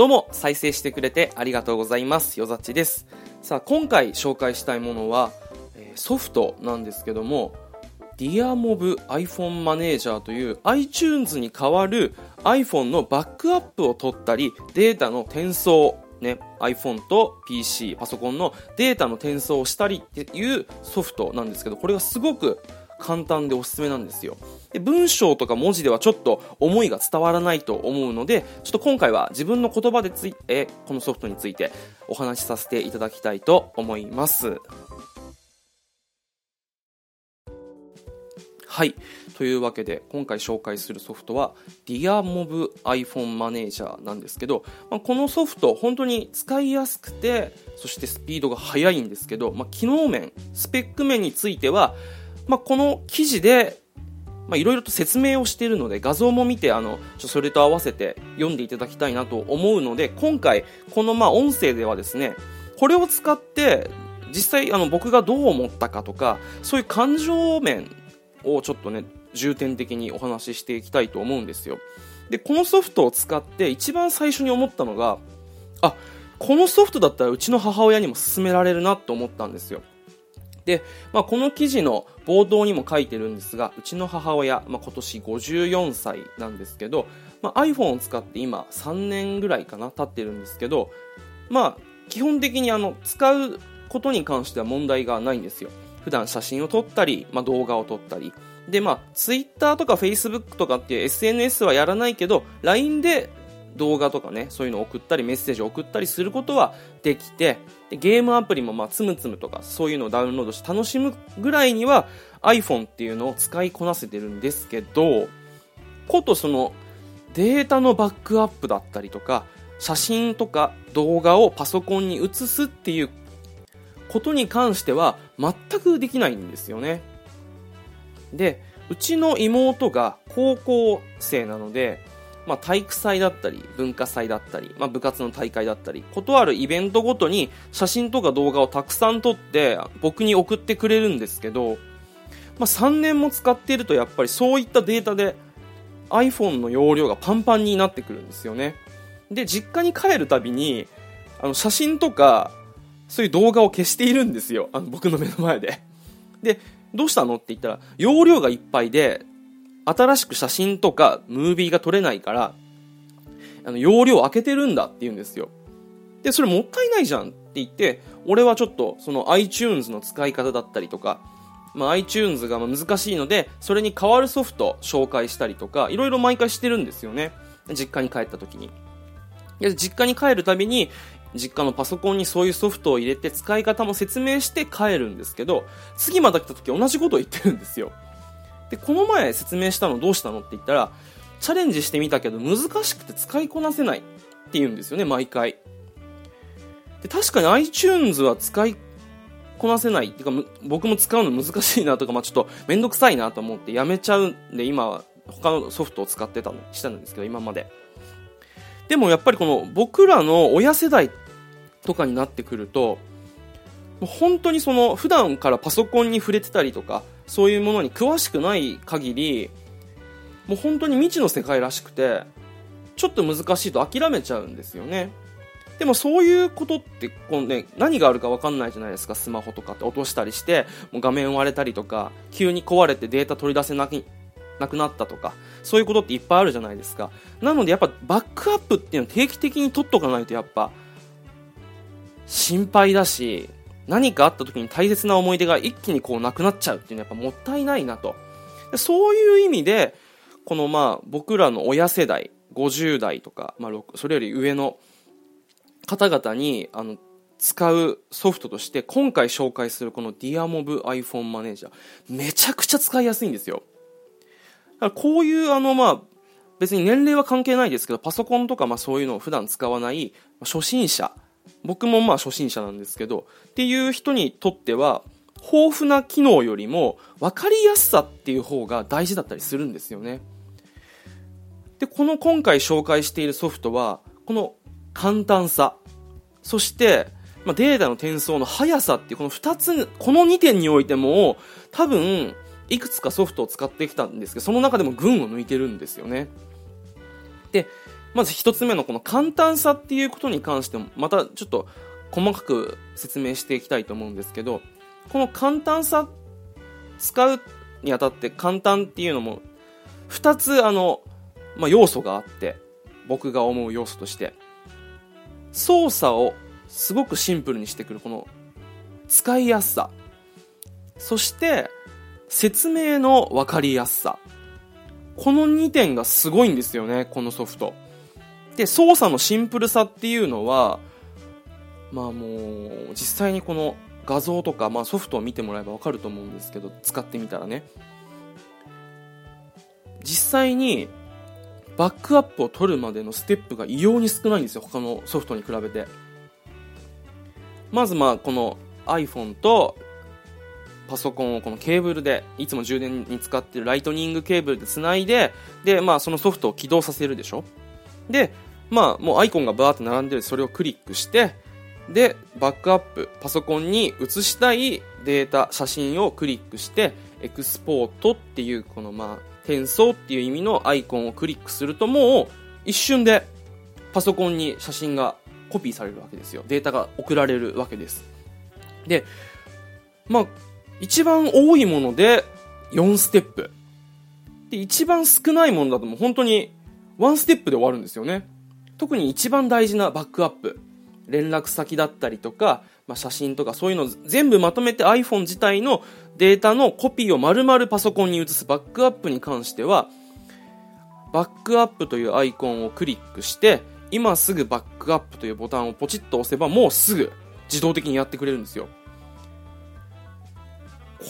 どうも、再生してくれてありがとうございます。よざっちです。さあ、今回紹介したいものは、えソフトなんですけども、DearMob iPhone Manager という iTunes に代わる iPhone のバックアップを取ったり、データの転送、ね、iPhone と PC、パソコンのデータの転送をしたりっていうソフトなんですけど、これがすごく簡単でおすすめなんですよ。で文章とか文字ではちょっと思いが伝わらないと思うのでちょっと今回は自分の言葉でついてこのソフトについてお話しさせていただきたいと思います。はい。というわけで今回紹介するソフトは DearMob iPhone Manager なんですけど、まあ、このソフト本当に使いやすくてそしてスピードが速いんですけど、まあ、機能面スペック面についてはまあ、この記事でいろいろと説明をしているので画像も見てあのちょそれと合わせて読んでいただきたいなと思うので今回このまあ音声ではですねこれを使って実際あの僕がどう思ったかとかそういう感情面をちょっとね重点的にお話ししていきたいと思うんですよ。でこのソフトを使って一番最初に思ったのがあこのソフトだったらうちの母親にも勧められるなと思ったんですよ。で、まあ、この記事の冒頭にも書いてるんですが、うちの母親、まあ、今年54歳なんですけど、まあ、iPhone を使って今3年ぐらいかな、経ってるんですけど、まあ、基本的にあの、使うことに関しては問題がないんですよ。普段写真を撮ったり、まあ、動画を撮ったり。で、まあ、Twitter とか Facebook とかっていう SNS はやらないけど、LINE で動画とかね、そういうのを送ったりメッセージを送ったりすることはできて、でゲームアプリもまあつむつむとかそういうのをダウンロードして楽しむぐらいには iPhone っていうのを使いこなせてるんですけど、ことそのデータのバックアップだったりとか、写真とか動画をパソコンに移すっていうことに関しては全くできないんですよね。で、うちの妹が高校生なので、まあ、体育祭だったり文化祭だったり、まあ、部活の大会だったりことあるイベントごとに写真とか動画をたくさん撮って僕に送ってくれるんですけど、まあ、3年も使っているとやっぱりそういったデータで iPhone の容量がパンパンになってくるんですよね。で実家に帰るたびにあの写真とかそういう動画を消しているんですよ。あの僕の目の前で。でどうしたの？って言ったら容量がいっぱいで新しく写真とかムービーが撮れないから、あの、容量開けてるんだって言うんですよ。で、それもったいないじゃんって言って、俺はちょっとその iTunes の使い方だったりとか、まあ、iTunes が難しいので、それに代わるソフト紹介したりとか、いろいろ毎回してるんですよね。実家に帰った時に。で、実家に帰るたびに、実家のパソコンにそういうソフトを入れて使い方も説明して帰るんですけど、次また来た時同じことを言ってるんですよ。で、この前説明したのどうしたのって言ったら、チャレンジしてみたけど難しくて使いこなせないって言うんですよね、毎回。で、確かに iTunes は使いこなせないってか、僕も使うの難しいなとか、まあちょっとめんどくさいなと思ってやめちゃうんで、今は他のソフトを使ってたの、したんですけど、今まで。でもやっぱりこの僕らの親世代とかになってくると、本当にその普段からパソコンに触れてたりとか、そういうものに詳しくない限りもう本当に未知の世界らしくてちょっと難しいと諦めちゃうんですよね。でもそういうことってこの、ね、何があるか分かんないじゃないですかスマホとかって落としたりしてもう画面割れたりとか急に壊れてデータ取り出せなくなくなったとかそういうことっていっぱいあるじゃないですか。なのでやっぱバックアップっていうのを定期的に取っとかないとやっぱ心配だし何かあった時に大切な思い出が一気にこうなくなっちゃうっていうのはやっぱもったいないなと。そういう意味で、このまあ僕らの親世代、50代とか、まあ、それより上の方々にあの使うソフトとして今回紹介するこの DearMob iPhone Manager めちゃくちゃ使いやすいんですよ。だからこういうあのまあ別に年齢は関係ないですけどパソコンとかまあそういうのを普段使わない初心者僕もまあ初心者なんですけどっていう人にとっては豊富な機能よりも分かりやすさっていう方が大事だったりするんですよね。でこの今回紹介しているソフトはこの簡単さそしてまあ、データの転送の速さっていうこの2つこの2点においても多分いくつかソフトを使ってきたんですけどその中でも群を抜いてるんですよね。でまず一つ目のこの簡単さっていうことに関しても、またちょっと細かく説明していきたいと思うんですけど、この簡単さ、使うにあたって簡単っていうのも、二つあの、まあ、要素があって、僕が思う要素として、操作をすごくシンプルにしてくるこの使いやすさ。そして、説明の分かりやすさ。この2点がすごいんですよね、このソフト。で、操作のシンプルさっていうのは、まあもう、実際にこの画像とか、まあ、ソフトを見てもらえばわかると思うんですけど、使ってみたらね。実際に、バックアップを取るまでのステップが異様に少ないんですよ、他のソフトに比べて。まずまあ、この iPhone とパソコンをこのケーブルで、いつも充電に使ってるライトニングケーブルで繋いで、で、まあそのソフトを起動させるでしょで、まあもうアイコンがバーって並んでるそれをクリックして、で、バックアップ、パソコンに移したいデータ、写真をクリックして、エクスポートっていう、このまあ、転送っていう意味のアイコンをクリックするともう、一瞬でパソコンに写真がコピーされるわけですよ。データが送られるわけです。で、まあ、一番多いもので4ステップ。で、一番少ないものだともう本当に1ステップで終わるんですよね。特に一番大事なバックアップ。連絡先だったりとか、まあ、写真とかそういうの全部まとめて iPhone 自体のデータのコピーを丸々パソコンに移すバックアップに関しては、バックアップというアイコンをクリックして、今すぐバックアップというボタンをポチッと押せばもうすぐ自動的にやってくれるんですよ。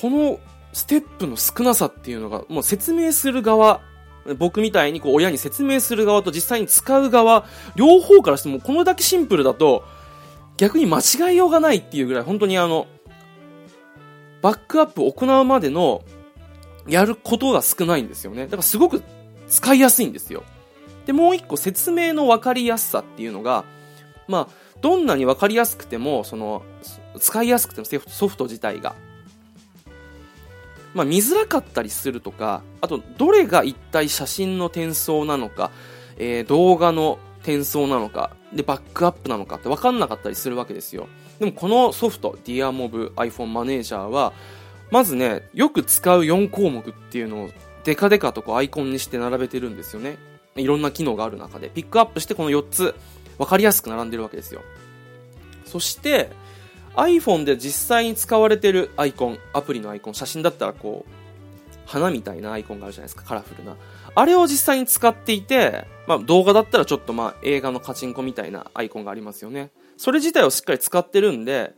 このステップの少なさっていうのがもう説明する側僕みたいにこう親に説明する側と実際に使う側、両方からしてもこのだけシンプルだと、逆に間違いようがないっていうぐらい、本当にあの、バックアップを行うまでの、やることが少ないんですよね。だからすごく使いやすいんですよ。で、もう一個説明の分かりやすさっていうのが、まあ、どんなに分かりやすくても、その、使いやすくてもソフト自体が、まあ、見づらかったりするとか、あと、どれが一体写真の転送なのか、えー、動画の転送なのか、で、バックアップなのかって分かんなかったりするわけですよ。でも、このソフト、DearMob iPhone マネージャーは、まずね、よく使う4項目っていうのを、デカデカとこうアイコンにして並べてるんですよね。いろんな機能がある中で、ピックアップしてこの4つ、分かりやすく並んでるわけですよ。そして、iPhone で実際に使われてるアイコン、アプリのアイコン、写真だったらこう、花みたいなアイコンがあるじゃないですか、カラフルな。あれを実際に使っていて、まあ動画だったらちょっとまあ映画のカチンコみたいなアイコンがありますよね。それ自体をしっかり使ってるんで、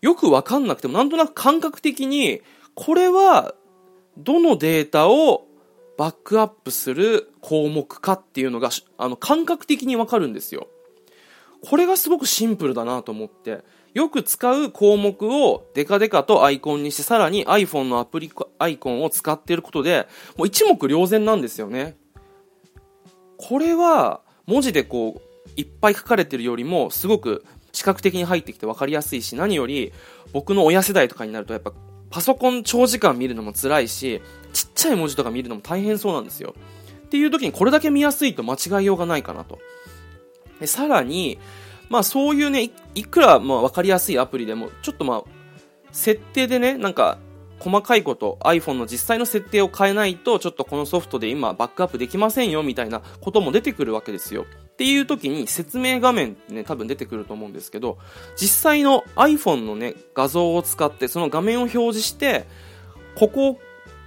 よくわかんなくてもなんとなく感覚的に、これはどのデータをバックアップする項目かっていうのが、あの感覚的にわかるんですよ。これがすごくシンプルだなと思って。よく使う項目をデカデカとアイコンにして、さらに iPhone のアプリアイコンを使っていることで、もう一目瞭然なんですよね。これは、文字でこう、いっぱい書かれてるよりも、すごく視覚的に入ってきて分かりやすいし、何より、僕の親世代とかになると、やっぱ、パソコン長時間見るのも辛いし、ちっちゃい文字とか見るのも大変そうなんですよ。っていう時にこれだけ見やすいと間違いようがないかなと。でさらに、まあそういうね、いくらまあ分かりやすいアプリでも、ちょっとまあ、設定でね、なんか、細かいこと、iPhone の実際の設定を変えないと、ちょっとこのソフトで今バックアップできませんよ、みたいなことも出てくるわけですよ。っていう時に説明画面ってね、多分出てくると思うんですけど、実際の iPhone のね、画像を使ってその画面を表示して、ここを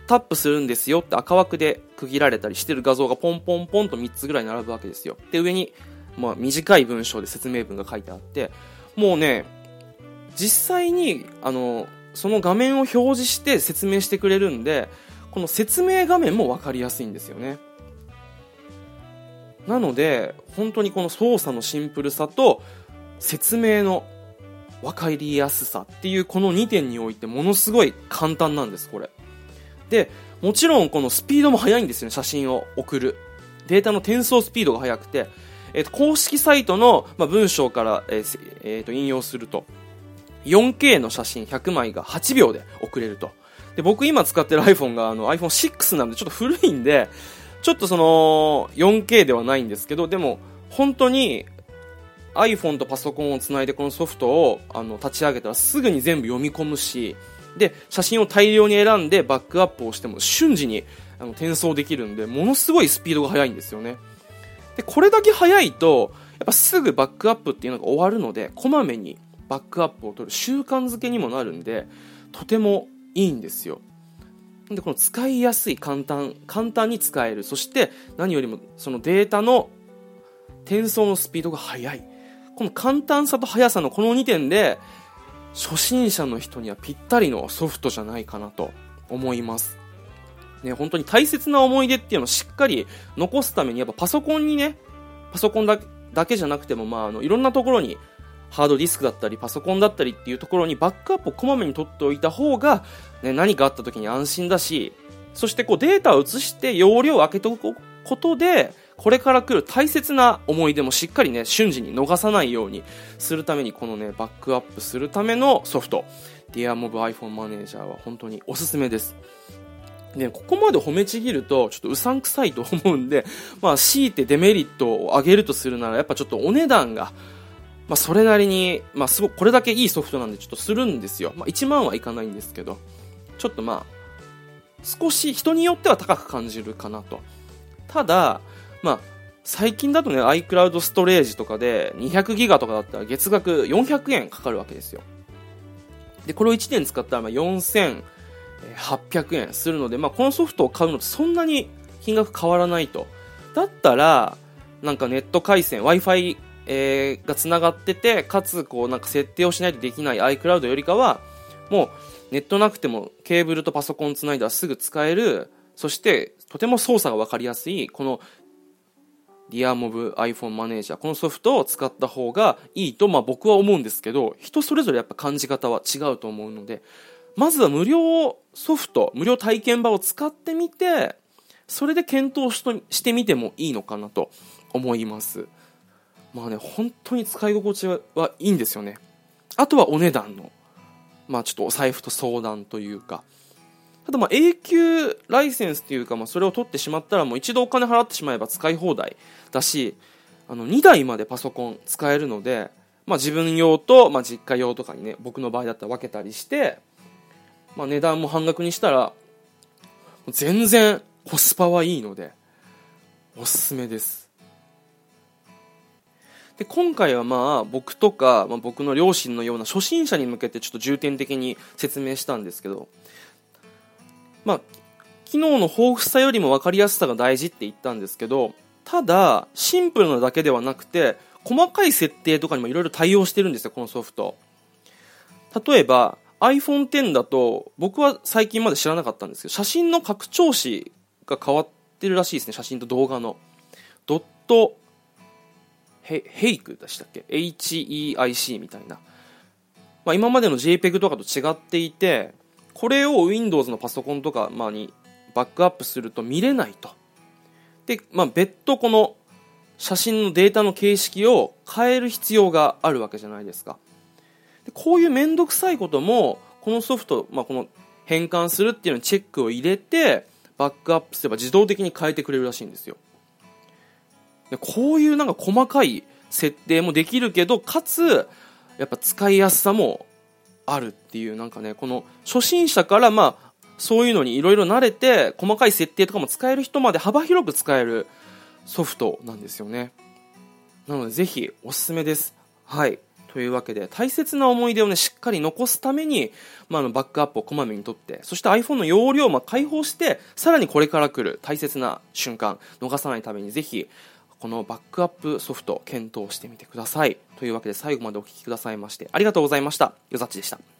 タップするんですよって赤枠で区切られたりしてる画像がポンポンポンと3つぐらい並ぶわけですよ。で、上にまあ、短い文章で説明文が書いてあって、もうね、実際に、あの、その画面を表示して説明してくれるんで、この説明画面もわかりやすいんですよね。なので、本当にこの操作のシンプルさと説明の分かりやすさっていうこの2点においてものすごい簡単なんです、これ。で、もちろんこのスピードも速いんですよね、写真を送る。データの転送スピードが速くて、えー、公式サイトの、まあ、文章から、えーえー、と引用すると 4K の写真100枚が8秒で送れると。で僕今使ってる iPhone があの iPhone6 なんでちょっと古いんでちょっとその 4K ではないんですけどでも本当に iPhone とパソコンをつないでこのソフトをあの立ち上げたらすぐに全部読み込むしで写真を大量に選んでバックアップをしても瞬時にあの転送できるんでものすごいスピードが速いんですよね。でこれだけ速いとやっぱすぐバックアップっていうのが終わるのでこまめにバックアップを取る習慣づけにもなるんでとてもいいんですよ。でこの使いやすい簡単簡単に使える。そして何よりもそのデータの転送のスピードが速い。この簡単さと速さのこの2点で初心者の人にはぴったりのソフトじゃないかなと思います。ね、本当に大切な思い出っていうのをしっかり残すためにやっぱパソコンにねパソコンだけじゃなくても、まあ、あのいろんなところにハードディスクだったりパソコンだったりっていうところにバックアップをこまめに取っておいた方が、ね、何かあった時に安心だしそしてこうデータを移して容量を空けておくことでこれから来る大切な思い出もしっかりね瞬時に逃さないようにするためにこのねバックアップするためのソフト。DearMobIPhone Manager は本当におすすめです。ね、ここまで褒めちぎるとちょっとうさんくさいと思うんで、まあ、強いてデメリットを上げるとするならやっぱちょっとお値段が、まあ、それなりに、まあ、すごくこれだけいいソフトなんでちょっとするんですよ、まあ、1万はいかないんですけどちょっとまあ少し人によっては高く感じるかなと。ただ、まあ、最近だとね iCloud ストレージとかで200ギガとかだったら月額400円かかるわけですよ。でこれを1年使ったらまあ4000 800円するので、まあ、このソフトを買うのとそんなに金額変わらないと。だったら、なんかネット回線、Wi-Fi、えー、が繋がってて、かつ、こう、なんか設定をしないとできない iCloud よりかは、もう、ネットなくてもケーブルとパソコンつないだらすぐ使える、そして、とても操作がわかりやすい、この DearMob iPhone Manager、このソフトを使った方がいいと、まあ僕は思うんですけど、人それぞれやっぱ感じ方は違うと思うので、まずは無料ソフト、無料体験版を使ってみて、それで検討してみてもいいのかなと思います。まあね、本当に使い心地はいいんですよね。あとはお値段の、まあちょっとお財布と相談というか、ただまあ永久ライセンスっていうか、まあそれを取ってしまったらもう一度お金払ってしまえば使い放題だし、あの2台までパソコン使えるので、まあ自分用と、まあ実家用とかにね、僕の場合だったら分けたりして、まあ、値段も半額にしたら全然コスパはいいのでおすすめです。で今回はまあ僕とか、まあ、僕の両親のような初心者に向けてちょっと重点的に説明したんですけどまあ機能の豊富さよりも分かりやすさが大事って言ったんですけどただシンプルなだけではなくて細かい設定とかにもいろいろ対応してるんですよこのソフト。例えば iPhone X だと僕は最近まで知らなかったんですけど写真の拡張子が変わってるらしいですね。写真と動画の。ドットヘヘイクでしたっけ？HEIC みたいな、まあ、今までの JPEG とかと違っていてこれを Windows のパソコンとか、ま、にバックアップすると見れないと。で、まあ、別途この写真のデータの形式を変える必要があるわけじゃないですか。こういう面倒くさいこともこのソフト、まあ、この変換するっていうのにチェックを入れてバックアップすれば自動的に変えてくれるらしいんですよ。でこういうなんか細かい設定もできるけどかつやっぱ使いやすさもあるっていうなんかねこの初心者からまあそういうのにいろいろ慣れて細かい設定とかも使える人まで幅広く使えるソフトなんですよね。なのでぜひおすすめです。はい。というわけで、大切な思い出をね、しっかり残すために、まあ、のバックアップをこまめにとって、そして iPhone の容量をま解放して、さらにこれから来る大切な瞬間、逃さないためにぜひ、このバックアップソフト検討してみてください。というわけで最後までお聴きくださいまして、ありがとうございました。よざっちでした。